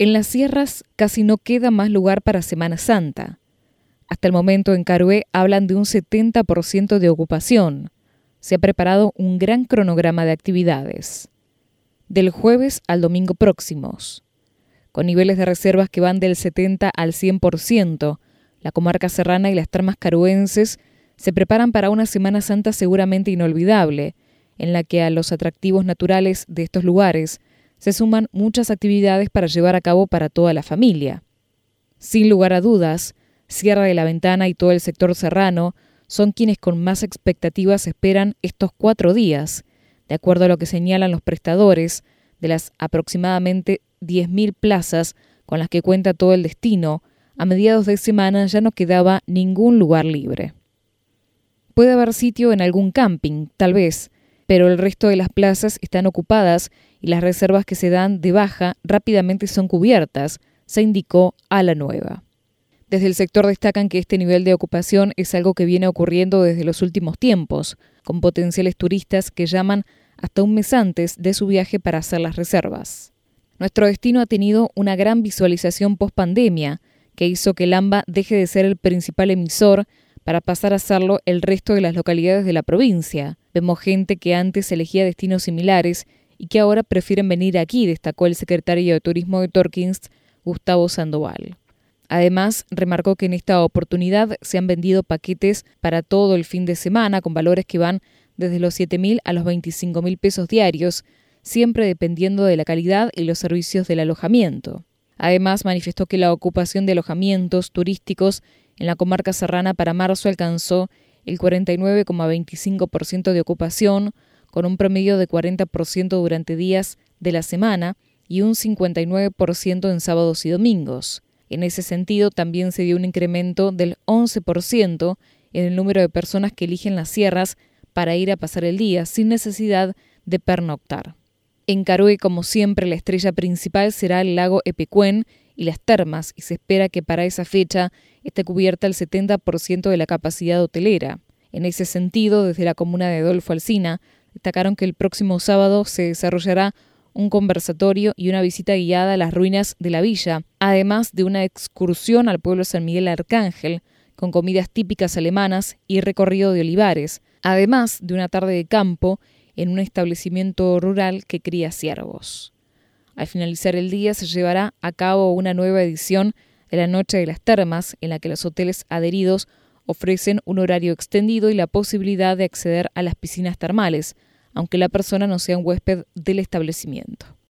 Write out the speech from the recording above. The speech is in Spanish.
En las sierras casi no queda más lugar para Semana Santa. Hasta el momento en Carué hablan de un 70% de ocupación. Se ha preparado un gran cronograma de actividades. Del jueves al domingo próximos. Con niveles de reservas que van del 70 al 100%, la comarca serrana y las termas caruenses se preparan para una Semana Santa seguramente inolvidable, en la que a los atractivos naturales de estos lugares se suman muchas actividades para llevar a cabo para toda la familia. Sin lugar a dudas, Sierra de la Ventana y todo el sector serrano son quienes con más expectativas esperan estos cuatro días, de acuerdo a lo que señalan los prestadores de las aproximadamente 10.000 plazas con las que cuenta todo el destino, a mediados de semana ya no quedaba ningún lugar libre. Puede haber sitio en algún camping, tal vez, pero el resto de las plazas están ocupadas y las reservas que se dan de baja rápidamente son cubiertas, se indicó a la nueva. Desde el sector destacan que este nivel de ocupación es algo que viene ocurriendo desde los últimos tiempos, con potenciales turistas que llaman hasta un mes antes de su viaje para hacer las reservas. Nuestro destino ha tenido una gran visualización post pandemia, que hizo que Lamba deje de ser el principal emisor para pasar a serlo el resto de las localidades de la provincia. Vemos gente que antes elegía destinos similares y que ahora prefieren venir aquí, destacó el secretario de Turismo de Torkins, Gustavo Sandoval. Además, remarcó que en esta oportunidad se han vendido paquetes para todo el fin de semana con valores que van desde los 7.000 a los 25.000 pesos diarios, siempre dependiendo de la calidad y los servicios del alojamiento. Además, manifestó que la ocupación de alojamientos turísticos en la comarca serrana para marzo alcanzó el 49,25% de ocupación, con un promedio de 40% durante días de la semana y un 59% en sábados y domingos. En ese sentido, también se dio un incremento del 11% en el número de personas que eligen las sierras para ir a pasar el día sin necesidad de pernoctar. En Caroe, como siempre, la estrella principal será el lago Epecuén y las termas, y se espera que para esa fecha esté cubierta el 70% de la capacidad hotelera. En ese sentido, desde la comuna de Adolfo Alsina, destacaron que el próximo sábado se desarrollará un conversatorio y una visita guiada a las ruinas de la villa, además de una excursión al pueblo San Miguel Arcángel, con comidas típicas alemanas y recorrido de olivares, además de una tarde de campo en un establecimiento rural que cría ciervos. Al finalizar el día se llevará a cabo una nueva edición de la Noche de las Termas, en la que los hoteles adheridos ofrecen un horario extendido y la posibilidad de acceder a las piscinas termales, aunque la persona no sea un huésped del establecimiento.